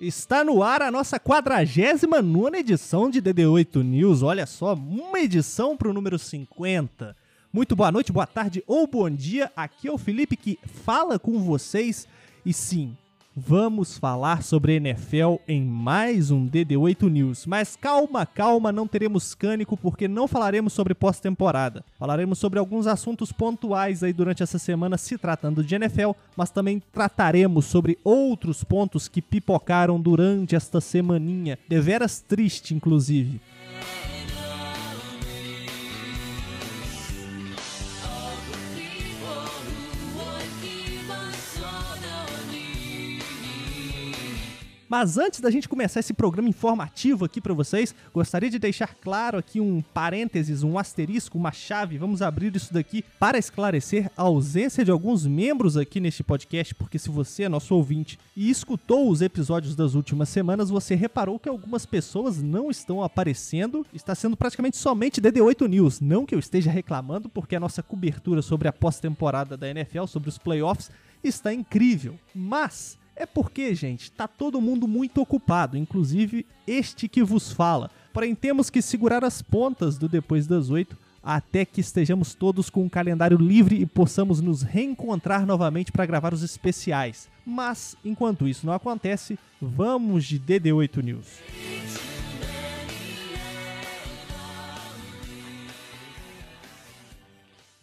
Está no ar a nossa 49 edição de DD8 News. Olha só, uma edição para o número 50. Muito boa noite, boa tarde ou bom dia. Aqui é o Felipe que fala com vocês. E sim, vamos falar sobre NFL em mais um DD8 News. Mas calma, calma, não teremos cânico porque não falaremos sobre pós-temporada. Falaremos sobre alguns assuntos pontuais aí durante essa semana se tratando de NFL, mas também trataremos sobre outros pontos que pipocaram durante esta semaninha, deveras triste inclusive. Mas antes da gente começar esse programa informativo aqui para vocês, gostaria de deixar claro aqui um parênteses, um asterisco, uma chave. Vamos abrir isso daqui para esclarecer a ausência de alguns membros aqui neste podcast, porque se você é nosso ouvinte e escutou os episódios das últimas semanas, você reparou que algumas pessoas não estão aparecendo. Está sendo praticamente somente DD8 News. Não que eu esteja reclamando, porque a nossa cobertura sobre a pós-temporada da NFL, sobre os playoffs, está incrível. Mas é porque, gente, tá todo mundo muito ocupado, inclusive este que vos fala. Porém, temos que segurar as pontas do depois das oito até que estejamos todos com o calendário livre e possamos nos reencontrar novamente para gravar os especiais. Mas, enquanto isso não acontece, vamos de DD8 News.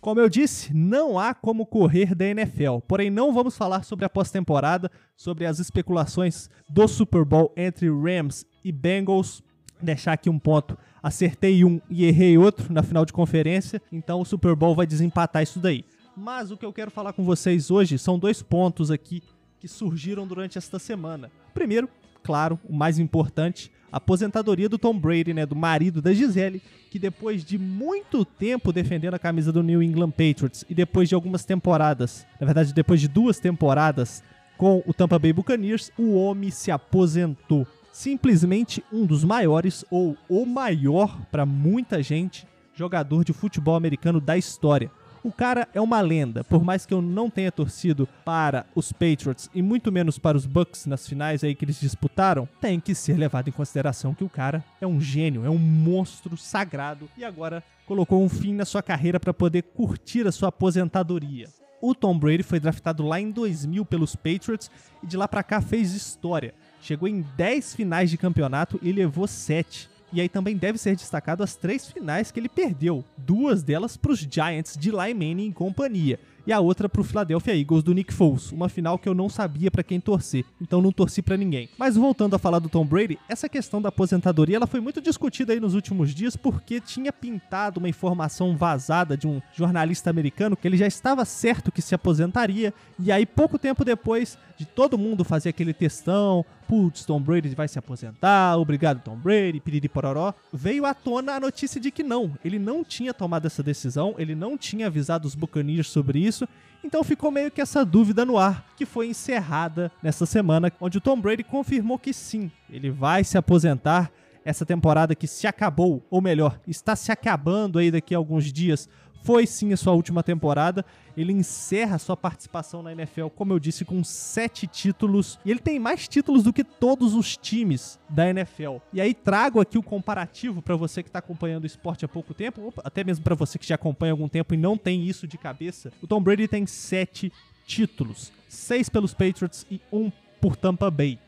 Como eu disse, não há como correr da NFL. Porém, não vamos falar sobre a pós-temporada, sobre as especulações do Super Bowl entre Rams e Bengals. Deixar aqui um ponto. Acertei um e errei outro na final de conferência, então o Super Bowl vai desempatar isso daí. Mas o que eu quero falar com vocês hoje são dois pontos aqui que surgiram durante esta semana. Primeiro, claro, o mais importante, aposentadoria do Tom Brady, né, do marido da Gisele, que depois de muito tempo defendendo a camisa do New England Patriots e depois de algumas temporadas, na verdade depois de duas temporadas com o Tampa Bay Buccaneers, o homem se aposentou. Simplesmente um dos maiores ou o maior para muita gente jogador de futebol americano da história. O cara é uma lenda, por mais que eu não tenha torcido para os Patriots e muito menos para os Bucks nas finais aí que eles disputaram, tem que ser levado em consideração que o cara é um gênio, é um monstro sagrado e agora colocou um fim na sua carreira para poder curtir a sua aposentadoria. O Tom Brady foi draftado lá em 2000 pelos Patriots e de lá para cá fez história. Chegou em 10 finais de campeonato e levou 7. E aí também deve ser destacado as três finais que ele perdeu, duas delas para os Giants de Eli Manning e companhia, e a outra para o Philadelphia Eagles do Nick Foles, uma final que eu não sabia para quem torcer, então não torci para ninguém. Mas voltando a falar do Tom Brady, essa questão da aposentadoria ela foi muito discutida aí nos últimos dias porque tinha pintado uma informação vazada de um jornalista americano que ele já estava certo que se aposentaria, e aí pouco tempo depois de todo mundo fazer aquele textão, putz, Tom Brady vai se aposentar, obrigado Tom Brady, piriri pororó, veio à tona a notícia de que não, ele não tinha tomado essa decisão, ele não tinha avisado os Buccaneers sobre isso, então ficou meio que essa dúvida no ar, que foi encerrada nessa semana, onde o Tom Brady confirmou que sim, ele vai se aposentar. Essa temporada que se acabou, ou melhor, está se acabando aí daqui a alguns dias foi sim a sua última temporada. Ele encerra sua participação na NFL, como eu disse, com sete títulos. E ele tem mais títulos do que todos os times da NFL. E aí trago aqui o comparativo para você que está acompanhando o esporte há pouco tempo, ou até mesmo para você que já acompanha há algum tempo e não tem isso de cabeça. O Tom Brady tem sete títulos: seis pelos Patriots e um por Tampa Bay.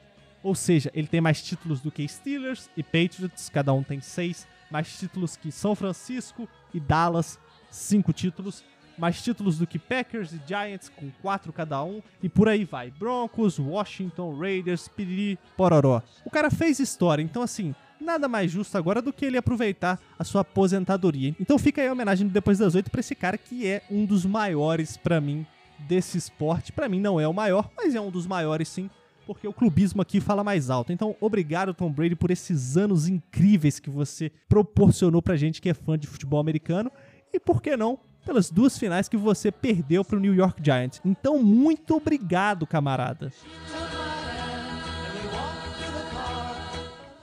Ou seja, ele tem mais títulos do que Steelers e Patriots, cada um tem seis. Mais títulos que São Francisco e Dallas, cinco títulos, mais títulos do que Packers e Giants, com quatro cada um, e por aí vai. Broncos, Washington, Raiders, Piriri, Pororó. O cara fez história, então assim, nada mais justo agora do que ele aproveitar a sua aposentadoria. Então fica aí a homenagem depois das oito para esse cara que é um dos maiores para mim desse esporte. Para mim não é o maior, mas é um dos maiores sim porque o clubismo aqui fala mais alto. Então, obrigado, Tom Brady, por esses anos incríveis que você proporcionou pra gente que é fã de futebol americano e por que não pelas duas finais que você perdeu para o New York Giants. Então, muito obrigado, camarada.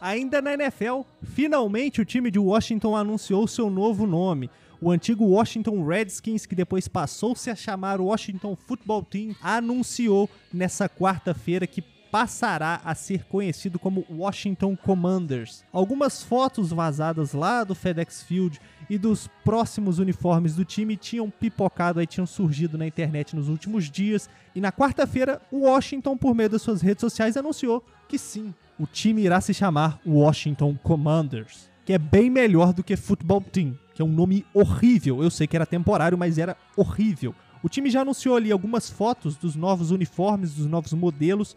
Ainda na NFL, finalmente o time de Washington anunciou seu novo nome. O antigo Washington Redskins, que depois passou-se a chamar Washington Football Team, anunciou nessa quarta-feira que passará a ser conhecido como Washington Commanders. Algumas fotos vazadas lá do FedEx Field e dos próximos uniformes do time tinham pipocado aí, tinham surgido na internet nos últimos dias. E na quarta-feira, o Washington, por meio das suas redes sociais, anunciou que sim, o time irá se chamar Washington Commanders, que é bem melhor do que Football Team, que é um nome horrível. Eu sei que era temporário, mas era horrível. O time já anunciou ali algumas fotos dos novos uniformes, dos novos modelos.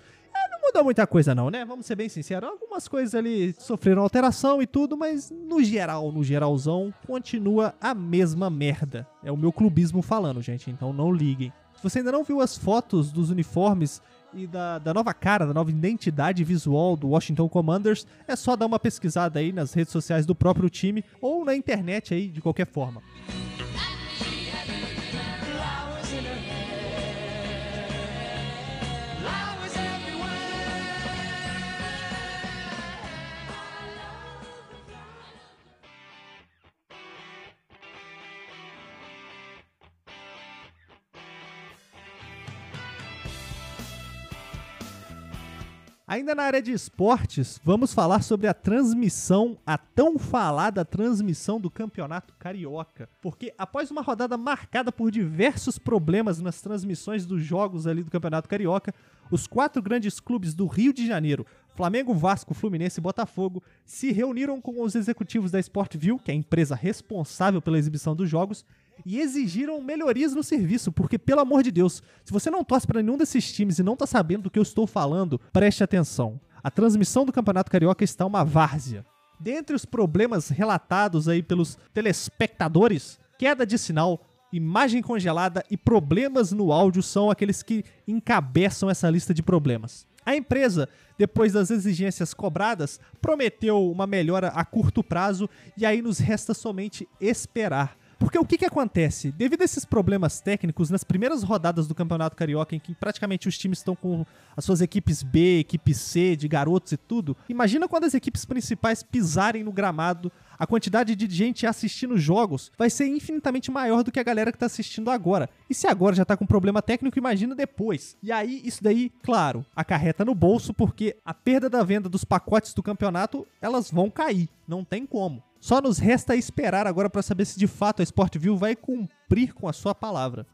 Mudou muita coisa não, né? Vamos ser bem sinceros. Algumas coisas ali sofreram alteração e tudo, mas no geral, no geralzão, continua a mesma merda. É o meu clubismo falando, gente, então não liguem. Se você ainda não viu as fotos dos uniformes e da, da nova cara, da nova identidade visual do Washington Commanders, é só dar uma pesquisada aí nas redes sociais do próprio time ou na internet aí de qualquer forma. Ainda na área de esportes, vamos falar sobre a transmissão, a tão falada transmissão do Campeonato Carioca. Porque após uma rodada marcada por diversos problemas nas transmissões dos jogos ali do Campeonato Carioca, os quatro grandes clubes do Rio de Janeiro, Flamengo, Vasco, Fluminense e Botafogo, se reuniram com os executivos da Sportview, que é a empresa responsável pela exibição dos jogos, e exigiram melhorias no serviço, porque, pelo amor de Deus, se você não torce para nenhum desses times e não tá sabendo do que eu estou falando, preste atenção. A transmissão do Campeonato Carioca está uma várzea. Dentre os problemas relatados aí pelos telespectadores, queda de sinal, imagem congelada e problemas no áudio são aqueles que encabeçam essa lista de problemas. A empresa, depois das exigências cobradas, prometeu uma melhora a curto prazo e aí nos resta somente esperar. Porque o que, que acontece? Devido a esses problemas técnicos, nas primeiras rodadas do Campeonato Carioca, em que praticamente os times estão com as suas equipes B, equipe C, de garotos e tudo, imagina quando as equipes principais pisarem no gramado, a quantidade de gente assistindo jogos vai ser infinitamente maior do que a galera que tá assistindo agora. E se agora já tá com problema técnico, imagina depois. E aí, isso daí, claro, acarreta no bolso, porque a perda da venda dos pacotes do campeonato, elas vão cair. Não tem como. Só nos resta esperar agora para saber se de fato a Sportview vai cumprir com a sua palavra.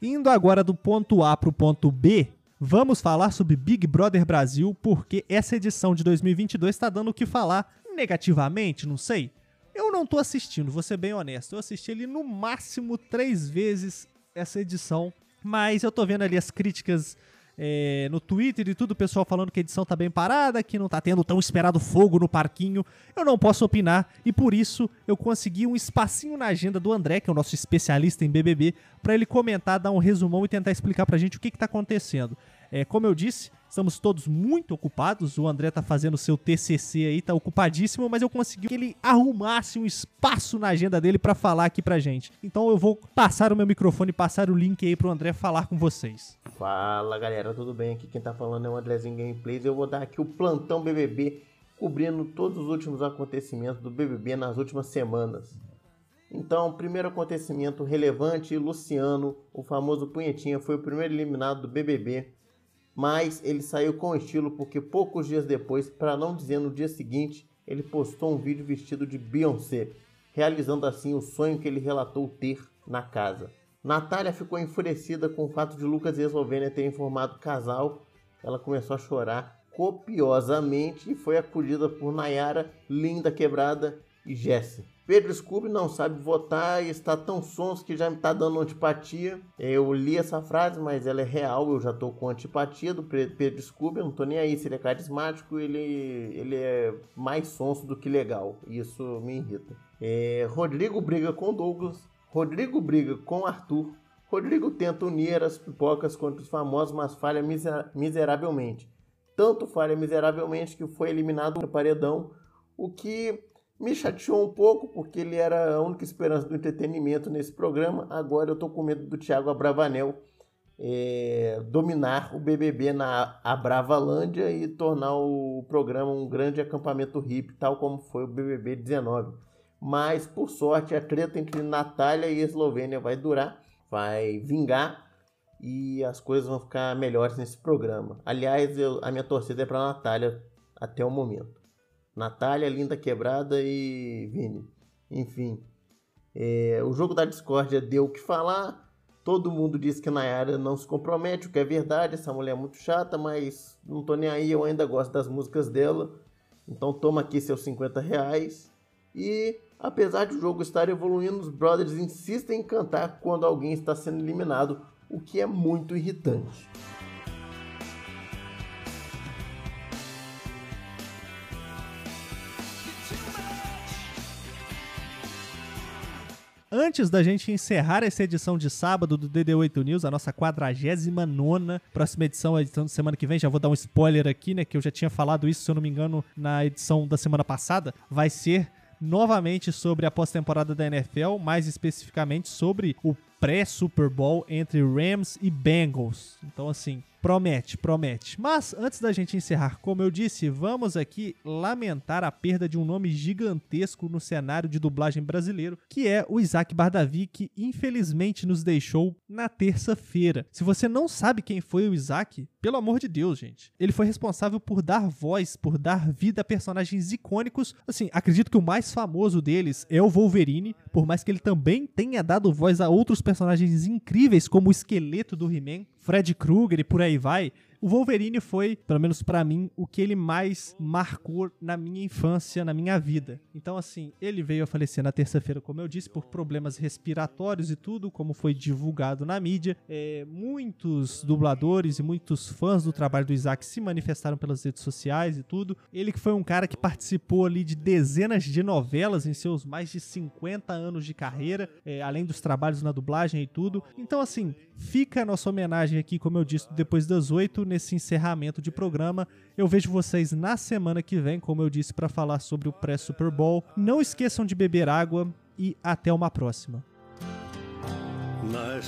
Indo agora do ponto A para o ponto B, vamos falar sobre Big Brother Brasil, porque essa edição de 2022 está dando o que falar negativamente, não sei. Eu não tô assistindo, vou ser bem honesto. Eu assisti ele no máximo três vezes essa edição, mas eu tô vendo ali as críticas é, no Twitter e tudo, o pessoal falando que a edição tá bem parada, que não tá tendo tão esperado fogo no parquinho. Eu não posso opinar e por isso eu consegui um espacinho na agenda do André, que é o nosso especialista em BBB, para ele comentar, dar um resumão e tentar explicar pra gente o que que tá acontecendo. É, como eu disse, estamos todos muito ocupados. O André tá fazendo seu TCC aí, tá ocupadíssimo, mas eu consegui que ele arrumasse um espaço na agenda dele para falar aqui pra gente. Então eu vou passar o meu microfone, passar o link aí pro André falar com vocês. Fala galera, tudo bem? Aqui quem tá falando é o Andrezinho Gameplays. Eu vou dar aqui o plantão BBB, cobrindo todos os últimos acontecimentos do BBB nas últimas semanas. Então, primeiro acontecimento relevante: Luciano, o famoso Punhetinha, foi o primeiro eliminado do BBB mas ele saiu com estilo porque poucos dias depois, para não dizer no dia seguinte, ele postou um vídeo vestido de Beyoncé, realizando assim o sonho que ele relatou ter na casa. Natália ficou enfurecida com o fato de Lucas e Eslovênia terem formado casal. Ela começou a chorar copiosamente e foi acolhida por Nayara, Linda Quebrada e Jesse. Pedro Scooby não sabe votar e está tão sonso que já me está dando antipatia. Eu li essa frase, mas ela é real. Eu já estou com antipatia do Pedro Scooby. Eu não estou nem aí se ele é carismático. Ele, ele é mais sonso do que legal. Isso me irrita. É, Rodrigo briga com Douglas. Rodrigo briga com Arthur. Rodrigo tenta unir as pipocas contra os famosos, mas falha miseravelmente. Tanto falha miseravelmente que foi eliminado do paredão, o que me chateou um pouco porque ele era a única esperança do entretenimento nesse programa. Agora eu estou com medo do Thiago Abravanel é, dominar o BBB na Abravalândia e tornar o programa um grande acampamento hippie, tal como foi o BBB 19. Mas, por sorte, a treta entre Natália e Eslovênia vai durar, vai vingar e as coisas vão ficar melhores nesse programa. Aliás, eu, a minha torcida é para Natália até o momento. Natália, Linda Quebrada e Vini. Enfim, é, o jogo da discórdia deu o que falar. Todo mundo diz que Nayara não se compromete, o que é verdade. Essa mulher é muito chata, mas não tô nem aí. Eu ainda gosto das músicas dela. Então toma aqui seus 50 reais. E apesar de o jogo estar evoluindo, os brothers insistem em cantar quando alguém está sendo eliminado, o que é muito irritante. Antes da gente encerrar essa edição de sábado do DD8 News, a nossa 49 próxima edição, a edição de semana que vem, já vou dar um spoiler aqui, né? Que eu já tinha falado isso, se eu não me engano, na edição da semana passada. Vai ser novamente sobre a pós-temporada da NFL, mais especificamente sobre o pré-Super Bowl entre Rams e Bengals. Então, assim, Promete, promete. Mas antes da gente encerrar, como eu disse, vamos aqui lamentar a perda de um nome gigantesco no cenário de dublagem brasileiro, que é o Isaac Bardavi, que infelizmente nos deixou na terça-feira. Se você não sabe quem foi o Isaac, pelo amor de Deus, gente. Ele foi responsável por dar voz, por dar vida a personagens icônicos. Assim, acredito que o mais famoso deles é o Wolverine, por mais que ele também tenha dado voz a outros personagens incríveis, como o esqueleto do He-Man, Fred Krueger e por aí vai, o Wolverine foi, pelo menos para mim, o que ele mais marcou na minha infância, na minha vida. Então, assim, ele veio a falecer na terça-feira, como eu disse, por problemas respiratórios e tudo, como foi divulgado na mídia. É, muitos dubladores e muitos fãs do trabalho do Isaac se manifestaram pelas redes sociais e tudo. Ele que foi um cara que participou ali de dezenas de novelas em seus mais de 50 anos de carreira, é, além dos trabalhos na dublagem e tudo. Então, assim, fica a nossa homenagem aqui, como eu disse, depois das oito nesse encerramento de programa. Eu vejo vocês na semana que vem, como eu disse, para falar sobre o pré-Super Bowl. Não esqueçam de beber água e até uma próxima. My